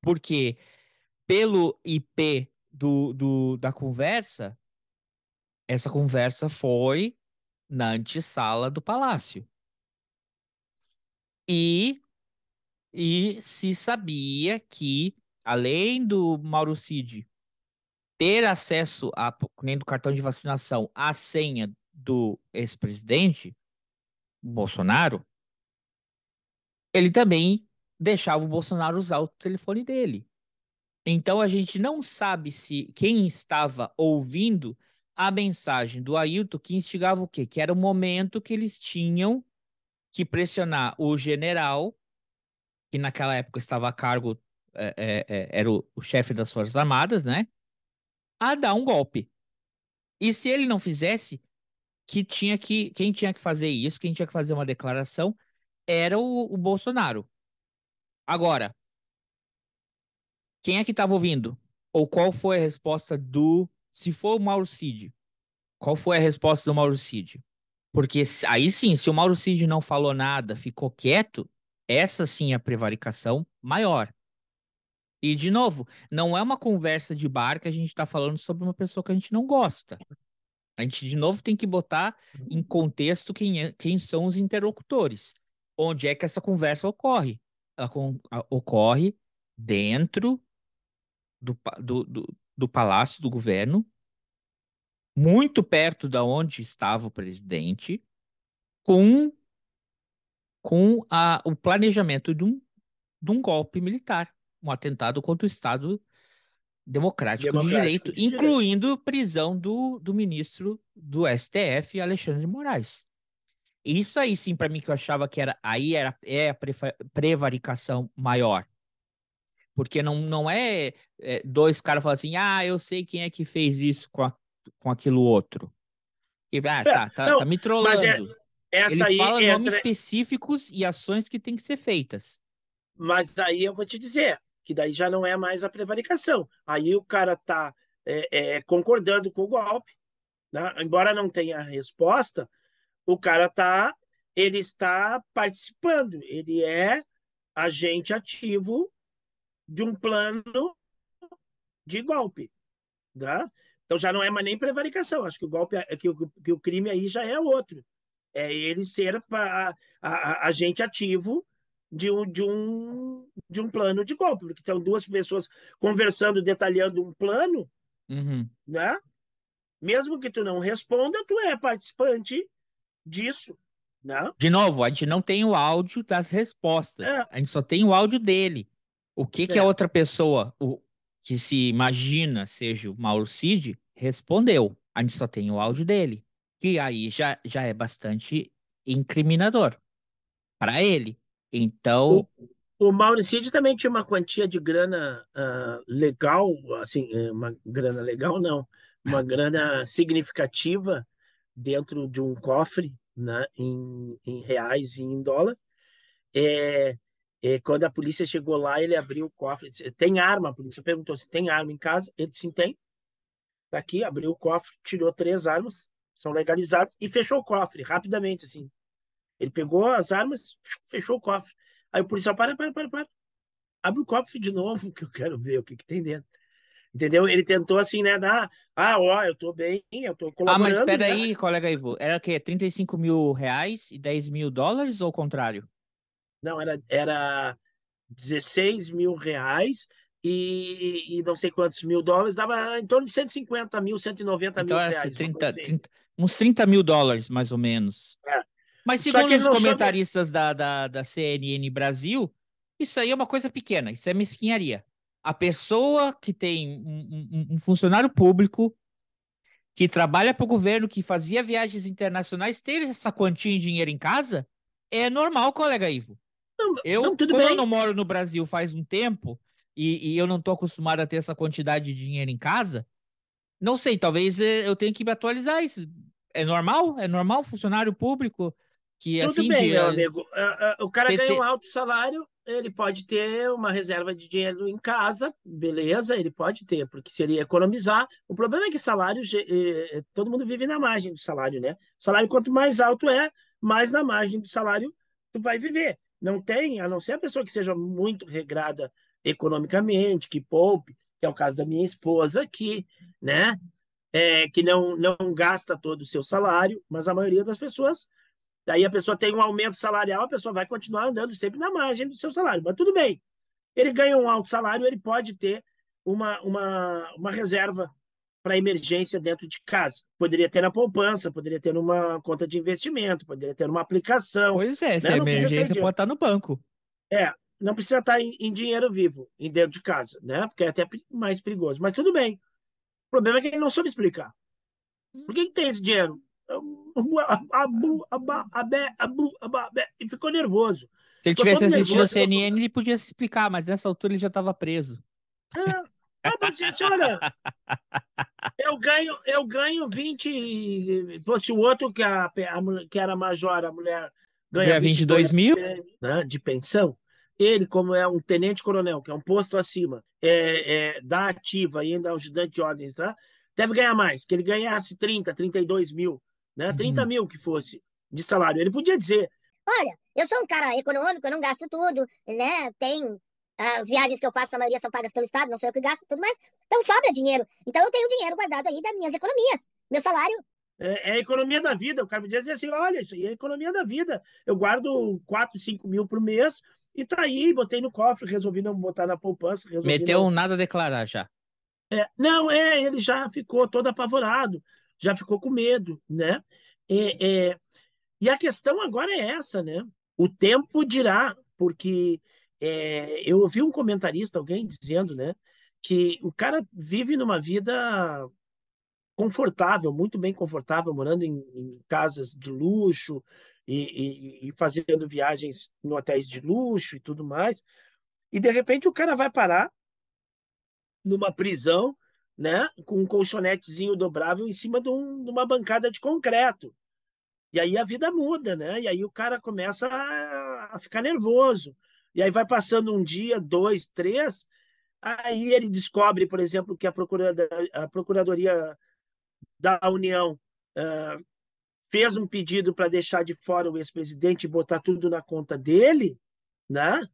porque pelo IP do, do, da conversa, essa conversa foi na antessala do palácio. E, e se sabia que, além do Mauro Cid ter acesso a, nem do cartão de vacinação, à senha do ex-presidente Bolsonaro, ele também deixava o Bolsonaro usar o telefone dele. Então a gente não sabe se quem estava ouvindo a mensagem do Ailton que instigava o quê? Que era o momento que eles tinham que pressionar o general, que naquela época estava a cargo, é, é, é, era o, o chefe das Forças Armadas, né? A dar um golpe. E se ele não fizesse, que tinha que, quem tinha que fazer isso, quem tinha que fazer uma declaração, era o, o Bolsonaro. Agora, quem é que estava ouvindo? Ou qual foi a resposta do. Se for o Mauro Cid, qual foi a resposta do Mauro Cid? Porque aí sim, se o Mauro Cid não falou nada, ficou quieto, essa sim é a prevaricação maior. E, de novo, não é uma conversa de bar que a gente está falando sobre uma pessoa que a gente não gosta. A gente, de novo, tem que botar em contexto quem, é- quem são os interlocutores. Onde é que essa conversa ocorre? Ela con- a- ocorre dentro do, do, do, do palácio do governo, muito perto da onde estava o presidente, com, com a, o planejamento de um, de um golpe militar, um atentado contra o Estado democrático, de Democrático direito, de direito. incluindo prisão do, do ministro do STF, Alexandre de Moraes. Isso aí sim, para mim, que eu achava que era aí era é a prevaricação maior. Porque não, não é, é, dois caras falando assim, ah, eu sei quem é que fez isso com, a- com aquilo outro. E, ah, tá, tá, não, tá me Mas é, trollando. essa Ele aí fala nomes entra, específicos e ações que têm que ser feitas. mas aí eu vou te dizer que daí já não é mais a prevaricação. Aí o cara está concordando com o golpe, né? embora não tenha resposta, o cara tá, ele está participando, ele é agente ativo de um plano de golpe, tá? Então já não é mais nem prevaricação, acho que o golpe, é- que o, que o crime aí já é outro, é ele ser a- a- agente ativo de um, de, um, de um plano de golpe, porque são duas pessoas conversando, detalhando um plano, Uhum. né? Mesmo que tu não responda, tu é participante disso, né? De novo, a gente não tem o áudio das respostas. É. A gente só tem o áudio dele. O que que É. a outra pessoa, o que se imagina seja o Mauro Cid, respondeu. A gente só tem o áudio dele. Que aí já, já é bastante incriminador para ele. Então, O Mauricídio também tinha uma quantia de grana ah, legal, assim, eh, uma grana legal não, uma grana significativa dentro de um cofre, né, em, em reais e em dólar. É, é, quando a polícia chegou lá, ele abriu o cofre, disse, tem arma? A polícia perguntou se tem arma em casa. Ele disse, tem. Tá aqui, abriu o cofre, tirou três armas, são legalizadas, e fechou o cofre rapidamente, assim. Ele pegou as armas, fechou o cofre. Aí o policial, para, para, para, para. Abre o cofre de novo, que eu quero ver o que, que tem dentro. Entendeu? Ele tentou assim, né? Dar, ah, ó, eu tô bem, eu tô ah, colaborando. mas espera né? colega Ivo, era o quê? 35 mil reais e 10 mil dólares ou o contrário? Não, era, era 16 mil reais e, e não sei quantos mil dólares, dava em torno de 150 mil, 190 Então mil era reais. uma 30, coisa assim. 30 uns 30 mil dólares, mais ou menos. É. Mas segundo os não soube- comentaristas da, da, da CNN Brasil, isso aí é uma coisa pequena, isso é mesquinharia. A pessoa que tem um, um- um funcionário público que trabalha para o governo, que fazia viagens internacionais, ter essa quantia em dinheiro em casa, é normal, colega Ivo. Não, Eu, não, tudo como eu bem. não moro no Brasil faz um tempo e, e eu não estou acostumado a ter essa quantidade de dinheiro em casa, não sei, talvez eh, eu tenha que me atualizar isso. É normal? É normal funcionário público que Tudo assim bem, de- meu amigo. Ah, ah, O cara ter- ganha um alto salário, ele pode ter uma reserva de dinheiro em casa, beleza, ele pode ter, porque seria economizar. O problema é que salário, eh, eh, todo mundo vive na margem do salário, né? O salário, quanto mais alto é, mais na margem do salário tu vai viver. Não tem, a não ser a pessoa que seja muito regrada economicamente, que poupe, que é o caso da minha esposa aqui, né? É, que não, não gasta todo o seu salário, mas a maioria das pessoas Daí a pessoa tem um aumento salarial, a pessoa vai continuar andando sempre na margem do seu salário. Mas tudo bem. Ele ganha um alto salário, ele pode ter uma, uma, uma reserva para emergência dentro de casa. Poderia ter na poupança, poderia ter numa conta de investimento, poderia ter numa aplicação. Pois é, se Né? ter emergência pode estar no banco. É, não precisa estar em, em dinheiro vivo, em dentro de casa, né? Porque é até mais perigoso. Mas tudo bem. O problema é que ele não soube explicar. Por que, que tem esse dinheiro? Abé. E ficou nervoso. Se ele Ficou tivesse assistido a CNN, ele podia se explicar, mas nessa altura ele já estava preso. É. Ah, mas disse, olha, eu ganho, eu ganho 20. Fosse o outro que, a, a mulher- que era major, a mulher ganha Ganha 22 mil. né, de pensão. Ele, como é um tenente-coronel, que é um posto acima, é, é, da ativa e ainda ajudante de ordens, tá? Deve ganhar mais, que ele ganhasse 30, 32 mil, né? Uhum. 30 mil que fosse de salário. Ele podia dizer, Olha, eu sou um cara econômico, eu não gasto tudo, né? Tem as viagens que eu faço, a maioria são pagas pelo Estado, não sou eu que gasto tudo mais. Então sobra dinheiro. Então eu tenho dinheiro guardado aí das minhas economias. Meu salário É, é a economia da vida. O cara me diz assim: olha, isso aí é a economia da vida. Eu guardo 4, 5 mil por mês e tá aí, botei no cofre, resolvi não botar na poupança. Meteu não- nada a declarar já. É, não, é, ele já ficou todo apavorado, já ficou com medo, né? É, é, e a questão agora é essa, né? O tempo dirá, porque é, eu ouvi um comentarista, alguém dizendo, né, que o cara vive numa vida confortável, muito bem confortável, morando em, em casas de luxo e, e- e fazendo viagens em hotéis de luxo e tudo mais. E de repente o cara vai parar numa prisão, né, com um colchonetezinho dobrável em cima de, um- de uma bancada de concreto. E aí a vida muda, né? E aí o cara começa a, a ficar nervoso. E aí vai passando um dia, dois, três, aí ele descobre, por exemplo, que a, procurada, a Procuradoria da União ah, fez um pedido para deixar de fora o ex-presidente e botar tudo na conta dele, né?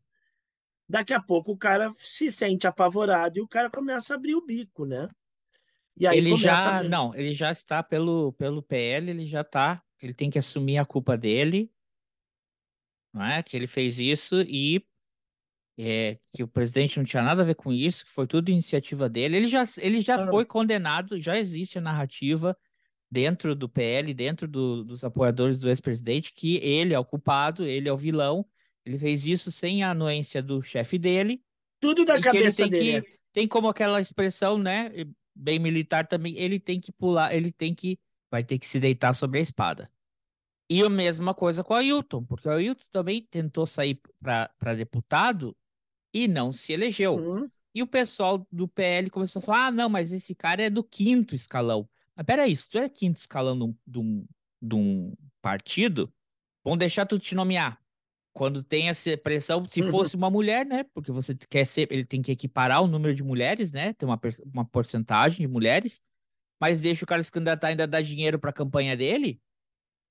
Daqui a pouco o cara se sente apavorado e o cara começa a abrir o bico, né? E aí ele já, a... não, ele já está pelo, pelo PL, ele já está, ele tem que assumir a culpa dele, não é? Que ele fez isso e é, que o presidente não tinha nada a ver com isso, que foi tudo iniciativa dele. Ele já, ele já Ah. foi condenado, já existe a narrativa dentro do PL, dentro do- dos apoiadores do ex-presidente, que ele é o culpado, ele é o vilão. Ele fez isso sem a anuência do chefe dele. Tudo da cabeça tem dele. é. que tem como aquela expressão, né, bem militar também, ele tem que pular, ele tem que vai ter que se deitar sobre a espada. E a mesma coisa com o Ailton, porque o Ailton também tentou sair para deputado e não se elegeu. Hum, E o pessoal do PL começou a falar: ah, não, mas esse cara é do quinto escalão. Mas peraí, se tu é quinto escalão de um, de um, partido, vão deixar tu te nomear. Quando tem essa pressão, se Uhum. fosse uma mulher, né? Porque você quer ser, ele tem que equiparar o número de mulheres, né? Tem uma, uma porcentagem de mulheres, mas deixa o cara se candidatar ainda dar dinheiro para a campanha dele.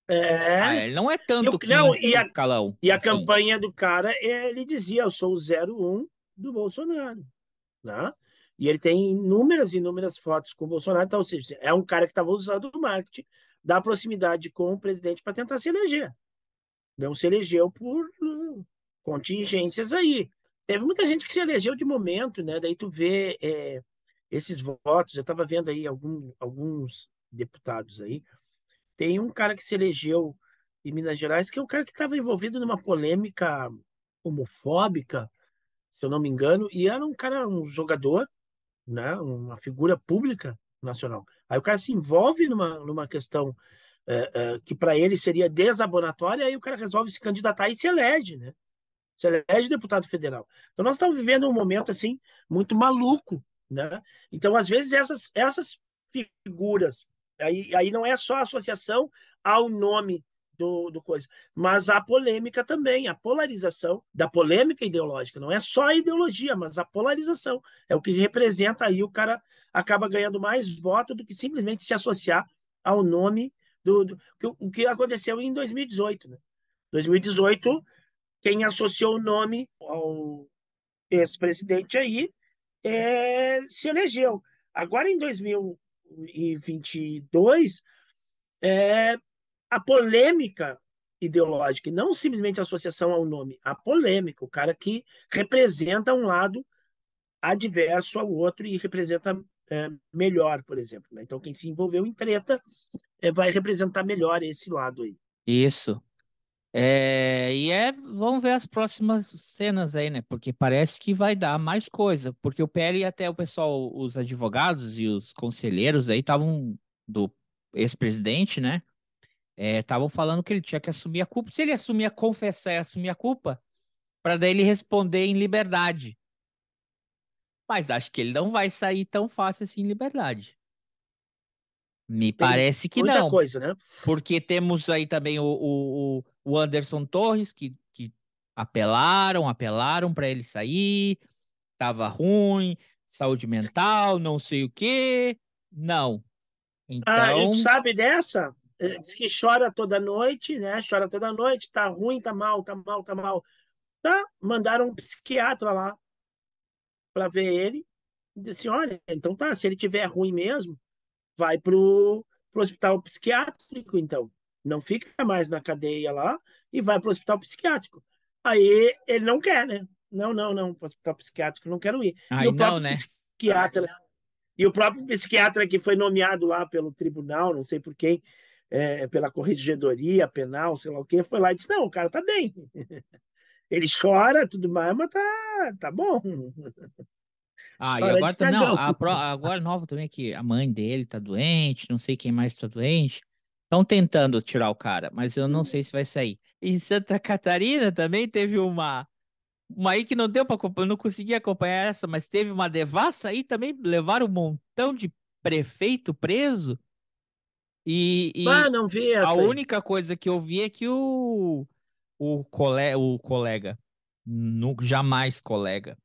É. Ah, ele não é tanto Eu- não, e a- escalão. E a assim. campanha do cara, ele dizia, eu sou o 01 do Bolsonaro, né? E ele tem inúmeras, inúmeras fotos com o Bolsonaro, então, ou seja, é um cara que estava usando o marketing da proximidade com o presidente para tentar se eleger. Não se elegeu por hum, contingências aí. Teve muita gente que se elegeu de momento, né? Daí tu vê é, esses votos, eu estava vendo aí algum, alguns deputados aí, tem um cara que se elegeu em Minas Gerais, que é um cara que estava envolvido numa polêmica homofóbica, se eu não me engano, e era um cara, um jogador, né, uma figura pública nacional. Aí o cara se envolve numa, numa questão é, é, que para ele seria desabonatória, aí o cara resolve se candidatar e se elege, né? Se elege deputado federal. Então nós estamos vivendo um momento assim muito maluco, né? Então às vezes essas essas figuras aí, aí não é só a associação ao nome do, do coisa, mas a polêmica também, a polarização da polêmica ideológica. Não é só a ideologia, mas a polarização. É o que representa aí o cara acaba ganhando mais voto do que simplesmente se associar ao nome do, do que- o que aconteceu em 2018. Né? 2018, quem associou o nome ao ex-presidente aí é, se elegeu. Agora, em 2022, é, a polêmica ideológica, e não simplesmente a associação ao nome, a polêmica, o cara que representa um lado adverso ao outro e representa é, melhor, por exemplo. né? Então, quem se envolveu em treta é, vai representar melhor esse lado aí. Isso. É, e é, vamos ver as próximas cenas aí, né? Porque parece que vai dar mais coisa. Porque o PL e até o pessoal, os advogados e os conselheiros aí estavam do ex-presidente, né? Estavam falando que ele tinha que assumir a culpa. Se ele assumir a confessar e assumir a culpa, para daí ele responder em liberdade. Mas acho que ele não vai sair tão fácil assim em liberdade. Me parece que Muita não. coisa, né? Porque temos aí também o, o, o- o Anderson Torres, que, que apelaram, apelaram para ele sair, tava ruim, saúde mental, não sei o quê. Não. Ah, e Então, tu sabe dessa? Eh, Diz que chora toda noite, né? Chora toda noite, tá ruim, tá mal, tá mal, tá mal. Tá, mandaram um psiquiatra lá para ver ele. E disse: olha, então tá, se ele tiver ruim mesmo, vai pro, para o hospital psiquiátrico, então. Não fica mais na cadeia lá e vai para o hospital psiquiátrico. Aí ele não quer, né? Não, não, não, para o hospital psiquiátrico não quero ir. Aí e o não, próprio né? psiquiatra e o próprio psiquiatra que foi nomeado lá pelo tribunal, não sei por quem, é, pela corregedoria penal, sei lá o quê, foi lá e disse: não, o cara tá bem. Ele chora, tudo mais, mas tá, tá bom. Ah, e Chora agora não, pro- agora nova também é que a mãe dele tá doente, não sei quem mais tá doente. Estão tentando tirar o cara, mas eu não sei se vai sair. Em Santa Catarina também teve uma uma aí que não deu para acompanhar, eu não consegui acompanhar essa, mas teve uma devassa aí também, levaram um montão de prefeito preso. E, e Ah, não vi a essa. aí. única coisa que eu vi é que o o, cole, o colega, nu- jamais colega,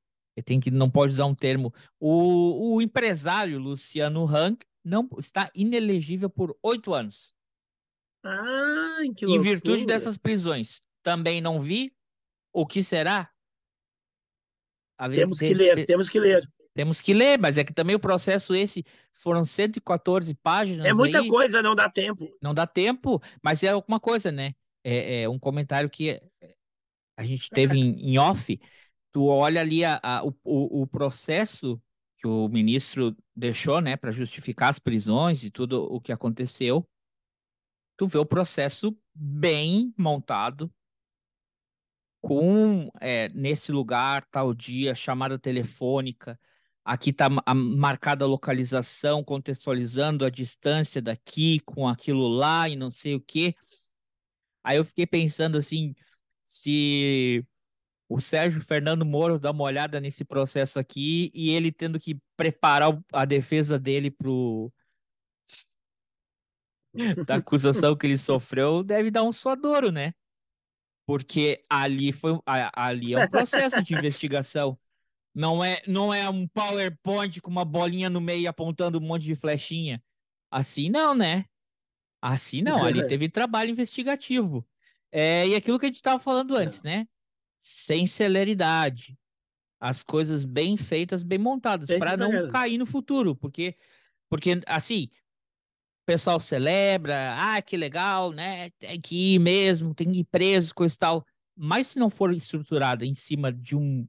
tem que não pode usar um termo. O, o empresário Luciano Hang não está inelegível por oito anos, Que em virtude dessas prisões. Também não vi. O que será? Temos que ler, temos que ler. temos que ler, mas é que também o processo esse foram 114 páginas É muita aí. coisa, não dá tempo. Não dá tempo, mas é alguma coisa, né? É, é um comentário que é, a gente teve em, em off. Tu olha ali a, a- o, o, o processo que o ministro deixou, né, para justificar as prisões e tudo o que aconteceu. Tu vê o processo bem montado, com é, nesse lugar, tal dia, chamada telefônica. Aqui está marcada a localização, contextualizando a distância daqui com aquilo lá e não sei o quê. Aí eu fiquei pensando assim, se o Sérgio Fernando Moro dá uma olhada nesse processo aqui e ele tendo que preparar a defesa dele pro da acusação que ele sofreu, deve dar um suadouro, né? Porque ali foi ali é um processo de investigação. Não é não é um PowerPoint com uma bolinha no meio apontando um monte de flechinha. Assim não, né? Assim não, ali teve trabalho investigativo. É, e aquilo que a gente estava falando antes, né? Sem celeridade. As coisas bem feitas, bem montadas, para não cair no futuro. Porque, porque assim, pessoal celebra, ah, que legal, né? Tem que ir mesmo, tem que ir preso, coisa e tal. Mas se não for estruturada em cima de um,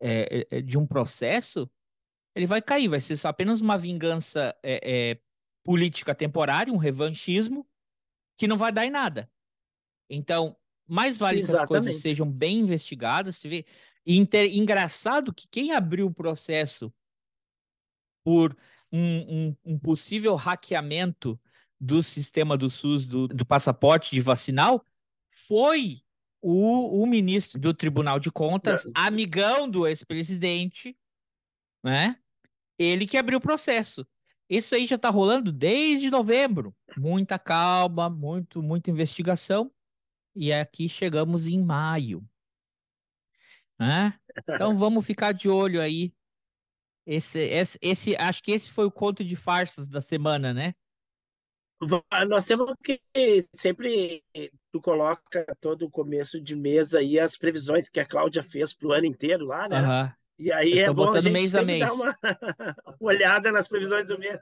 é, é, de um processo, ele vai cair, vai ser apenas uma vingança é, é, política temporária, um revanchismo, que não vai dar em nada. Então, mais vale que as coisas Exatamente. sejam bem investigadas. Se vê... e inter- engraçado que quem abriu o processo por um, um- um possível hackeamento do sistema do SUS, do, do passaporte de vacinal, foi o, o ministro do Tribunal de Contas, amigão do ex-presidente, né? Ele que abriu o processo. Isso aí já está rolando desde novembro. Muita calma, muito, muita investigação. E aqui chegamos em maio. Né? Então vamos ficar de olho aí. Esse, esse, esse, acho que esse foi o conto de farsas da semana, né? Nós temos que sempre tu coloca todo o começo de mês aí as previsões que a Cláudia fez para o ano inteiro lá, né? Aham. E aí é bom a gente mês a sempre dar mês. uma olhada nas previsões do mês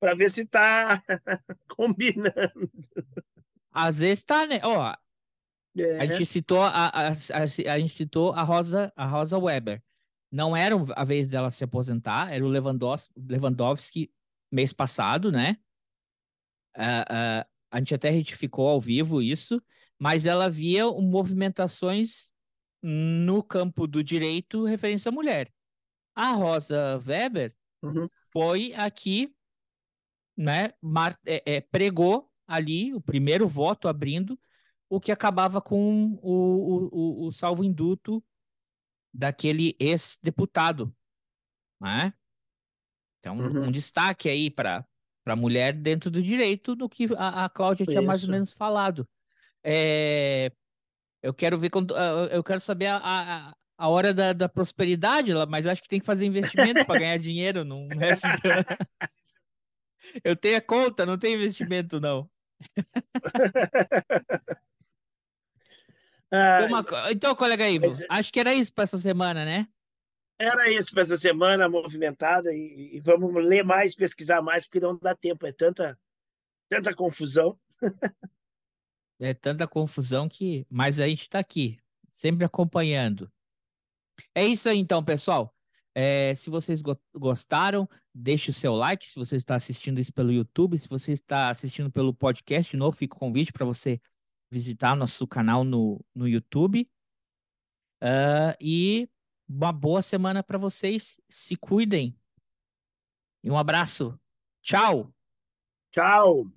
para ver se está combinando. Às vezes tá, né? Ó, a É, gente citou a, a, a, a gente citou a Rosa, a Rosa Weber. Não era a vez dela se aposentar, era o Lewandowski, Lewandowski mês passado, né? Ah, ah, a gente até retificou ao vivo isso, mas ela via movimentações no campo do direito referência à mulher. A Rosa Weber uhum. foi aqui, né, mar- é, é, pregou ali o primeiro voto abrindo, o que acabava com o, o, o, o salvo-induto daquele ex-deputado, né? Então, Uhum. um destaque aí para a mulher dentro do direito, no que a, a Cláudia tinha mais ou menos falado. É, eu quero ver quando, eu quero saber a, a, a hora da, da prosperidade, lá, mas acho que tem que fazer investimento para ganhar dinheiro, não é assim, Eu tenho a conta, não tenho investimento, não. Ah, Uma Então, colega Ivo, Mas- acho que era isso para essa semana, né? era isso para essa semana movimentada e, e vamos ler mais, pesquisar mais, porque não dá tempo, é tanta Tanta confusão. É tanta confusão que. Mas a gente tá aqui, sempre acompanhando. É isso aí, então, pessoal. É, se vocês go- gostaram, deixe o seu like. Se você está assistindo isso pelo YouTube, se você está assistindo pelo podcast, de novo, fica o convite para você visitar nosso canal no, no YouTube. Ah, e uma boa semana para vocês. Se cuidem. E um abraço. Tchau. Tchau.